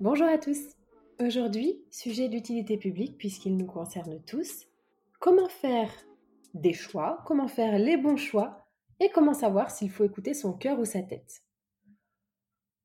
Bonjour à tous. Aujourd'hui, sujet d'utilité publique puisqu'il nous concerne tous. Comment faire des choix, comment faire les bons choix et comment savoir s'il faut écouter son cœur ou sa tête.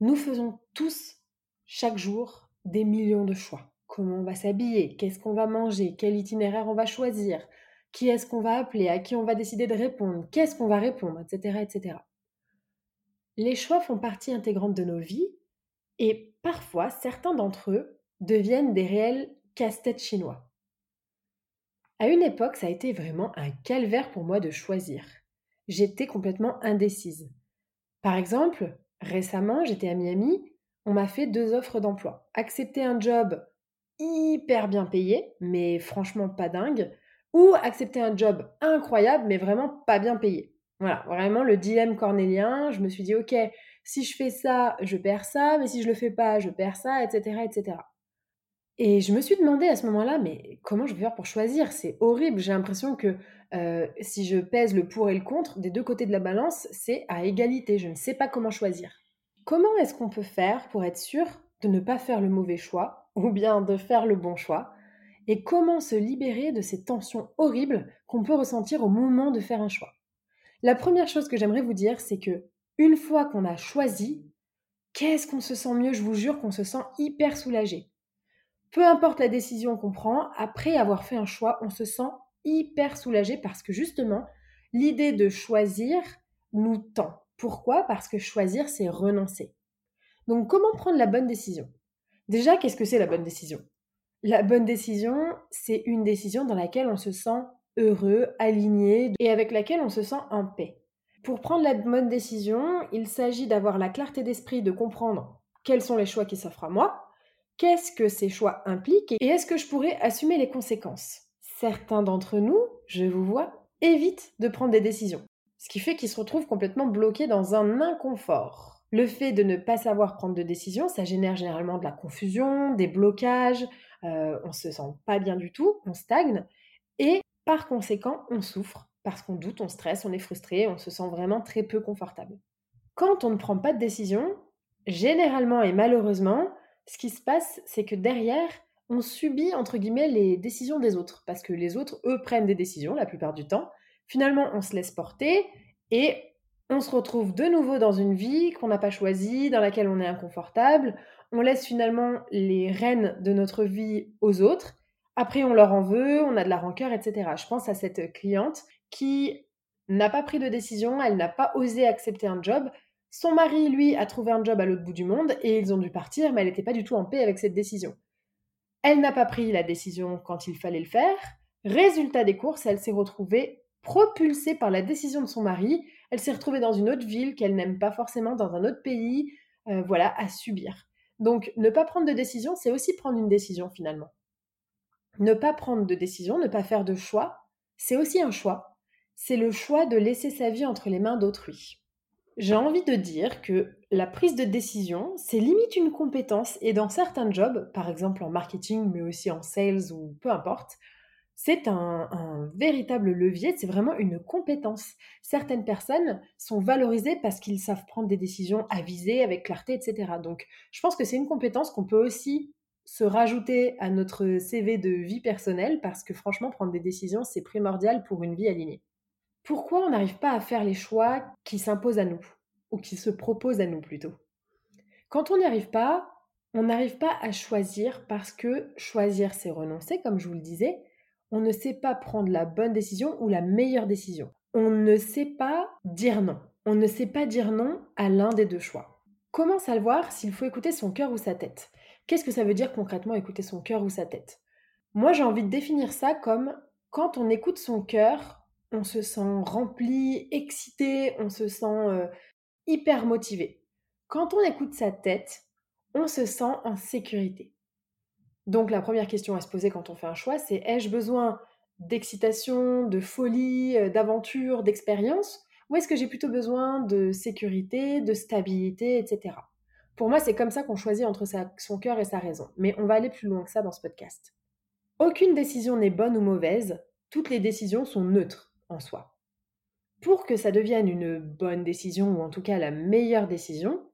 Nous faisons tous, chaque jour, des millions de choix. Comment on va s'habiller, qu'est-ce qu'on va manger, quel itinéraire on va choisir, qui est-ce qu'on va appeler, à qui on va décider de répondre, qu'est-ce qu'on va répondre, etc., etc. Les choix font partie intégrante de nos vies et parfois certains d'entre eux deviennent des réels casse-têtes chinois. À une époque, ça a été vraiment un calvaire pour moi de choisir. J'étais complètement indécise. Par exemple, récemment, j'étais à Miami, on m'a fait deux offres d'emploi. Accepter un job hyper bien payé, mais franchement pas dingue, ou accepter un job incroyable, mais vraiment pas bien payé. Voilà, vraiment le dilemme cornélien. Je me suis dit, ok, si je fais ça, je perds ça, mais si je le fais pas, je perds ça, etc., etc. Et je me suis demandé à ce moment-là, mais comment je vais faire pour choisir? C'est horrible. J'ai l'impression que euh, si je pèse le pour et le contre, des deux côtés de la balance, c'est à égalité. Je ne sais pas comment choisir. Comment est-ce qu'on peut faire pour être sûr de ne pas faire le mauvais choix ou bien de faire le bon choix? Et comment se libérer de ces tensions horribles qu'on peut ressentir au moment de faire un choix? La première chose que j'aimerais vous dire, c'est que une fois qu'on a choisi, qu'est-ce qu'on se sent mieux? Je vous jure qu'on se sent hyper soulagé. Peu importe la décision qu'on prend, après avoir fait un choix, on se sent hyper soulagé parce que justement, l'idée de choisir nous tend. Pourquoi? Parce que choisir, c'est renoncer. Donc comment prendre la bonne décision? Déjà, qu'est-ce que c'est la bonne décision? La bonne décision, c'est une décision dans laquelle on se sent heureux, aligné et avec laquelle on se sent en paix. Pour prendre la bonne décision, il s'agit d'avoir la clarté d'esprit de comprendre quels sont les choix qui s'offrent à moi, Qu'est-ce que ces choix impliquent et est-ce que je pourrais assumer les conséquences Certains d'entre nous, je vous vois, évitent de prendre des décisions, ce qui fait qu'ils se retrouvent complètement bloqués dans un inconfort. Le fait de ne pas savoir prendre de décisions, ça génère généralement de la confusion, des blocages, euh, on se sent pas bien du tout, on stagne, et par conséquent, on souffre, parce qu'on doute, on stresse, on est frustré, on se sent vraiment très peu confortable. Quand on ne prend pas de décision, généralement et malheureusement, ce qui se passe, c'est que derrière, on subit, entre guillemets, les décisions des autres. Parce que les autres, eux, prennent des décisions la plupart du temps. Finalement, on se laisse porter et on se retrouve de nouveau dans une vie qu'on n'a pas choisie, dans laquelle on est inconfortable. On laisse finalement les rênes de notre vie aux autres. Après, on leur en veut, on a de la rancœur, etc. Je pense à cette cliente qui n'a pas pris de décision, elle n'a pas osé accepter un job, Son mari, lui, a trouvé un job à l'autre bout du monde et ils ont dû partir, mais elle n'était pas du tout en paix avec cette décision. Elle n'a pas pris la décision quand il fallait le faire. Résultat des courses, elle s'est retrouvée propulsée par la décision de son mari. Elle s'est retrouvée dans une autre ville qu'elle n'aime pas forcément, dans un autre pays, euh, voilà, à subir. Donc, ne pas prendre de décision, c'est aussi prendre une décision finalement. Ne pas prendre de décision, ne pas faire de choix, c'est aussi un choix. C'est le choix de laisser sa vie entre les mains d'autrui. J'ai envie de dire que la prise de décision, c'est limite une compétence et dans certains jobs, par exemple en marketing, mais aussi en sales ou peu importe, c'est un, véritable levier, c'est vraiment une compétence. Certaines personnes sont valorisées parce qu'ils savent prendre des décisions avisées, avec clarté, etc. Donc je pense que c'est une compétence qu'on peut aussi se rajouter à notre CV de vie personnelle parce que franchement, prendre des décisions, c'est primordial pour une vie alignée. Pourquoi on n'arrive pas à faire les choix qui s'imposent à nous, ou qui se proposent à nous plutôt? Quand on n'y arrive pas, on n'arrive pas à choisir parce que choisir, c'est renoncer, comme je vous le disais. On ne sait pas prendre la bonne décision ou la meilleure décision. On ne sait pas dire non. On ne sait pas dire non à l'un des deux choix. Comment savoir s'il faut écouter son cœur ou sa tête? Qu'est-ce que ça veut dire concrètement écouter son cœur ou sa tête? Moi, j'ai envie de définir ça comme quand on écoute son cœur, on se sent rempli, excité, on se sent euh, hyper motivé. Quand on écoute sa tête, on se sent en sécurité. Donc la première question à se poser quand on fait un choix, c'est ai-je besoin d'excitation, de folie, euh, d'aventure, d'expérience Ou est-ce que j'ai plutôt besoin de sécurité, de stabilité, etc. Pour moi, c'est comme ça qu'on choisit entre son cœur et sa raison. Mais on va aller plus loin que ça dans ce podcast. Aucune décision n'est bonne ou mauvaise, toutes les décisions sont neutres en soi. Pour que ça devienne une bonne décision, ou en tout cas la meilleure décision,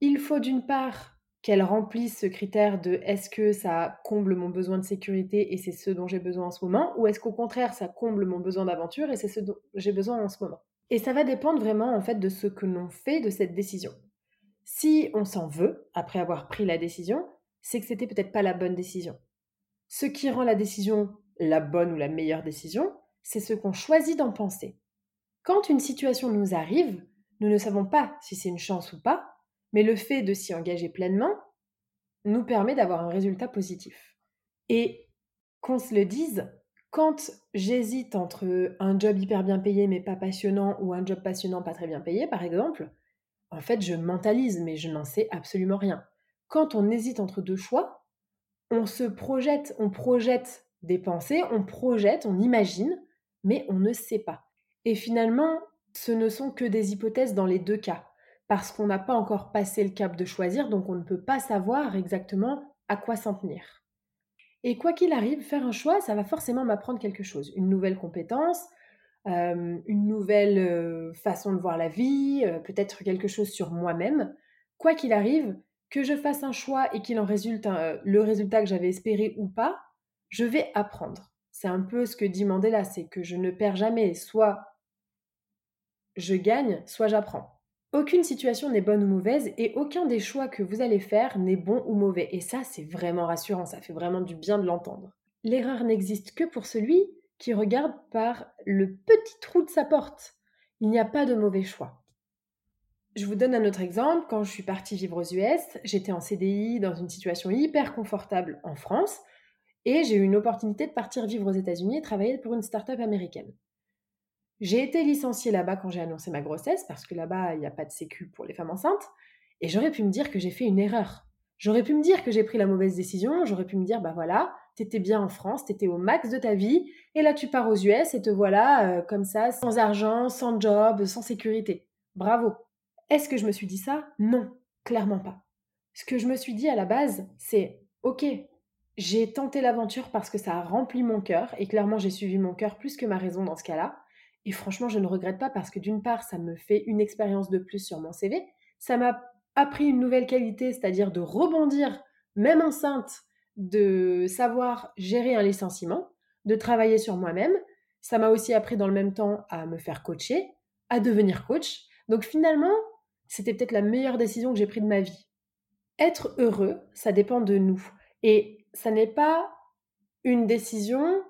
il faut d'une part qu'elle remplisse ce critère de est-ce que ça comble mon besoin de sécurité et c'est ce dont j'ai besoin en ce moment, ou est-ce qu'au contraire ça comble mon besoin d'aventure et c'est ce dont j'ai besoin en ce moment. Et ça va dépendre vraiment en fait de ce que l'on fait de cette décision. Si on s'en veut après avoir pris la décision, c'est que c'était peut-être pas la bonne décision. Ce qui rend la décision la bonne ou la meilleure décision, c'est ce qu'on choisit d'en penser. Quand une situation nous arrive, nous ne savons pas si c'est une chance ou pas, mais le fait de s'y engager pleinement nous permet d'avoir un résultat positif. Et qu'on se le dise, quand j'hésite entre un job hyper bien payé mais pas passionnant ou un job passionnant pas très bien payé, par exemple, en fait, je mentalise, mais je n'en sais absolument rien. Quand on hésite entre deux choix, on se projette, on projette des pensées, on projette, on imagine, mais on ne sait pas. Et finalement, ce ne sont que des hypothèses dans les deux cas, parce qu'on n'a pas encore passé le cap de choisir, donc on ne peut pas savoir exactement à quoi s'en tenir. Et quoi qu'il arrive, faire un choix, ça va forcément m'apprendre quelque chose, une nouvelle compétence, euh, une nouvelle euh, façon de voir la vie, euh, peut-être quelque chose sur moi-même. Quoi qu'il arrive, que je fasse un choix et qu'il en résulte le résultat que j'avais espéré ou pas, je vais apprendre. C'est un peu ce que dit Mandela, c'est que je ne perds jamais, soit je gagne, soit j'apprends. Aucune situation n'est bonne ou mauvaise et aucun des choix que vous allez faire n'est bon ou mauvais. Et ça, c'est vraiment rassurant, ça fait vraiment du bien de l'entendre. L'erreur n'existe que pour celui qui regarde par le petit trou de sa porte. Il n'y a pas de mauvais choix. Je vous donne un autre exemple. Quand je suis partie vivre aux US, j'étais en CDI dans une situation hyper confortable en France. Et j'ai eu une opportunité de partir vivre aux États-Unis et travailler pour une start-up américaine. J'ai été licenciée là-bas quand j'ai annoncé ma grossesse, parce que là-bas, il n'y a pas de sécu pour les femmes enceintes. Et j'aurais pu me dire que j'ai fait une erreur. J'aurais pu me dire que j'ai pris la mauvaise décision. J'aurais pu me dire, bah voilà, t'étais bien en France, t'étais au max de ta vie, et là tu pars aux US et te voilà euh, comme ça, sans argent, sans job, sans sécurité. Bravo. Est-ce que je me suis dit ça? Non, clairement pas. Ce que je me suis dit à la base, c'est, ok, j'ai tenté l'aventure parce que ça a rempli mon cœur et clairement j'ai suivi mon cœur plus que ma raison dans ce cas-là. Et franchement, je ne regrette pas parce que d'une part, ça me fait une expérience de plus sur mon CV, ça m'a appris une nouvelle qualité, c'est-à-dire de rebondir même enceinte, de savoir gérer un licenciement, de travailler sur moi-même. Ça m'a aussi appris dans le même temps à me faire coacher, à devenir coach. Donc finalement, c'était peut-être la meilleure décision que j'ai prise de ma vie. Être heureux, ça dépend de nous. Et ça n'est pas une décision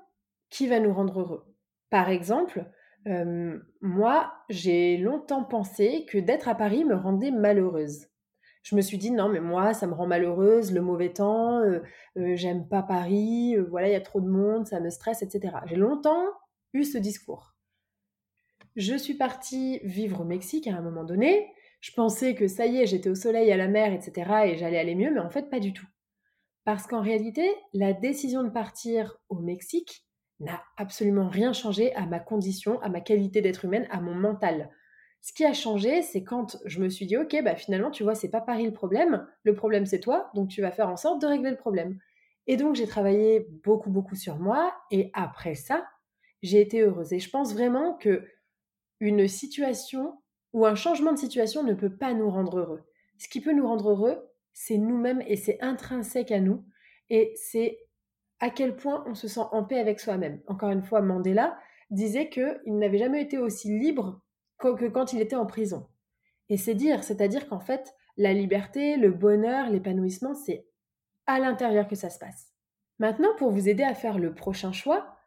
qui va nous rendre heureux. Par exemple, Euh, moi, j'ai longtemps pensé que d'être à Paris me rendait malheureuse. Je me suis dit non, mais moi, ça me rend malheureuse, le mauvais temps, euh, euh, j'aime pas Paris, voilà, il y a trop de monde, ça me stresse, etc. J'ai longtemps eu ce discours. Je suis partie vivre au Mexique à un moment donné. Je pensais que ça y est, j'étais au soleil, à la mer, etc. et j'allais aller mieux, mais en fait, pas du tout. Parce qu'en réalité, la décision de partir au Mexique n'a absolument rien changé à ma condition, à ma qualité d'être humaine, à mon mental. Ce qui a changé, c'est quand je me suis dit, ok, bah finalement, tu vois, c'est pas Paris le problème, le problème c'est toi, donc tu vas faire en sorte de régler le problème. Et donc j'ai travaillé beaucoup, beaucoup sur moi, et après ça, j'ai été heureuse. Et je pense vraiment que une situation ou un changement de situation ne peut pas nous rendre heureux. Ce qui peut nous rendre heureux, c'est nous-mêmes et c'est intrinsèque à nous. Et c'est à quel point on se sent en paix avec soi-même. Encore une fois, Mandela disait qu'il n'avait jamais été aussi libre que quand il était en prison. Et c'est dire, c'est-à-dire qu'en fait, la liberté, le bonheur, l'épanouissement, c'est à l'intérieur que ça se passe. Maintenant, pour vous aider à faire le prochain choix,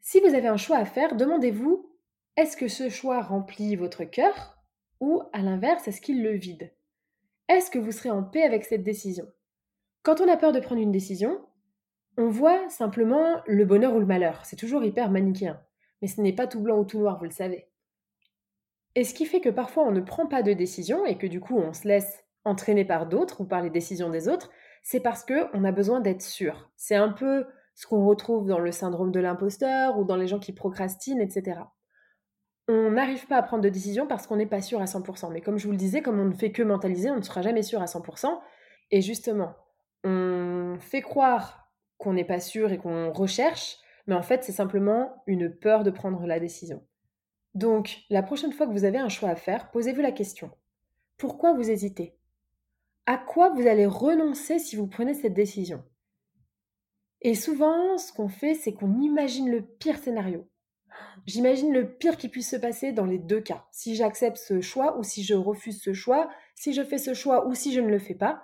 si vous avez un choix à faire, demandez-vous, est-ce que ce choix remplit votre cœur ou à l'inverse, est-ce qu'il le vide? Est-ce que vous serez en paix avec cette décision? Quand on a peur de prendre une décision, on voit simplement le bonheur ou le malheur. C'est toujours hyper manichéen. Mais ce n'est pas tout blanc ou tout noir, vous le savez. Et ce qui fait que parfois on ne prend pas de décision et que du coup on se laisse entraîner par d'autres ou par les décisions des autres, c'est parce qu'on a besoin d'être sûr. C'est un peu ce qu'on retrouve dans le syndrome de l'imposteur ou dans les gens qui procrastinent, etc. On n'arrive pas à prendre de décision parce qu'on n'est pas sûr à 100%. Mais comme je vous le disais, comme on ne fait que mentaliser, on ne sera jamais sûr à 100%. Et justement, on fait croire qu'on n'est pas sûr et qu'on recherche, mais en fait c'est simplement une peur de prendre la décision. Donc la prochaine fois que vous avez un choix à faire, posez-vous la question. Pourquoi vous hésitez? À quoi vous allez renoncer si vous prenez cette décision? Et souvent, ce qu'on fait, c'est qu'on imagine le pire scénario. J'imagine le pire qui puisse se passer dans les deux cas. Si j'accepte ce choix ou si je refuse ce choix, si je fais ce choix ou si je ne le fais pas.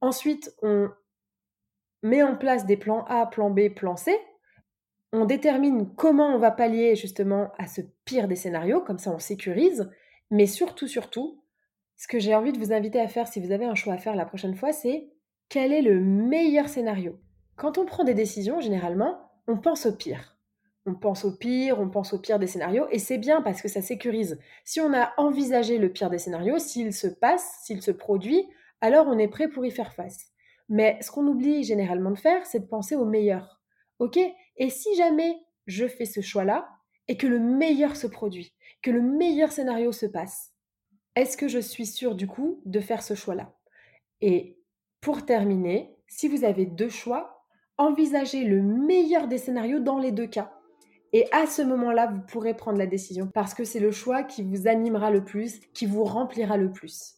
Ensuite, on met en place des plans A, plan B, plan C. On détermine comment on va pallier justement à ce pire des scénarios, comme ça on sécurise. Mais surtout, surtout, ce que j'ai envie de vous inviter à faire si vous avez un choix à faire la prochaine fois, c'est quel est le meilleur scénario Quand on prend des décisions, généralement, on pense au pire. On pense au pire, on pense au pire des scénarios, et c'est bien parce que ça sécurise. Si on a envisagé le pire des scénarios, s'il se passe, s'il se produit, alors on est prêt pour y faire face. Mais ce qu'on oublie généralement de faire, c'est de penser au meilleur. OK Et si jamais je fais ce choix-là et que le meilleur se produit, que le meilleur scénario se passe, est-ce que je suis sûre du coup de faire ce choix-là? Et pour terminer, si vous avez deux choix, envisagez le meilleur des scénarios dans les deux cas. Et à ce moment-là, vous pourrez prendre la décision parce que c'est le choix qui vous animera le plus, qui vous remplira le plus.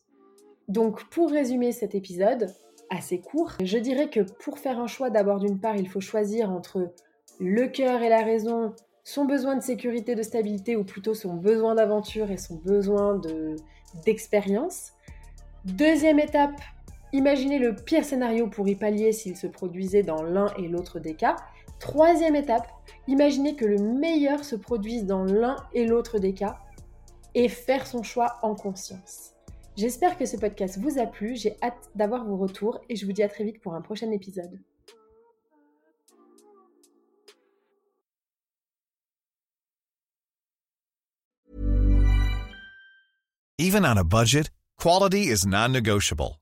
Donc pour résumer cet épisode, assez court. Je dirais que pour faire un choix, d'abord d'une part, il faut choisir entre le cœur et la raison, son besoin de sécurité, de stabilité, ou plutôt son besoin d'aventure et son besoin d'expérience. Deuxième étape, imaginez le pire scénario pour y pallier s'il se produisait dans l'un et l'autre des cas. Troisième étape, imaginez que le meilleur se produise dans l'un et l'autre des cas et faire son choix en conscience. J'espère que ce podcast vous a plu, j'ai hâte d'avoir vos retours et je vous dis à très vite pour un prochain épisode. Even on a budget, quality is non-negotiable.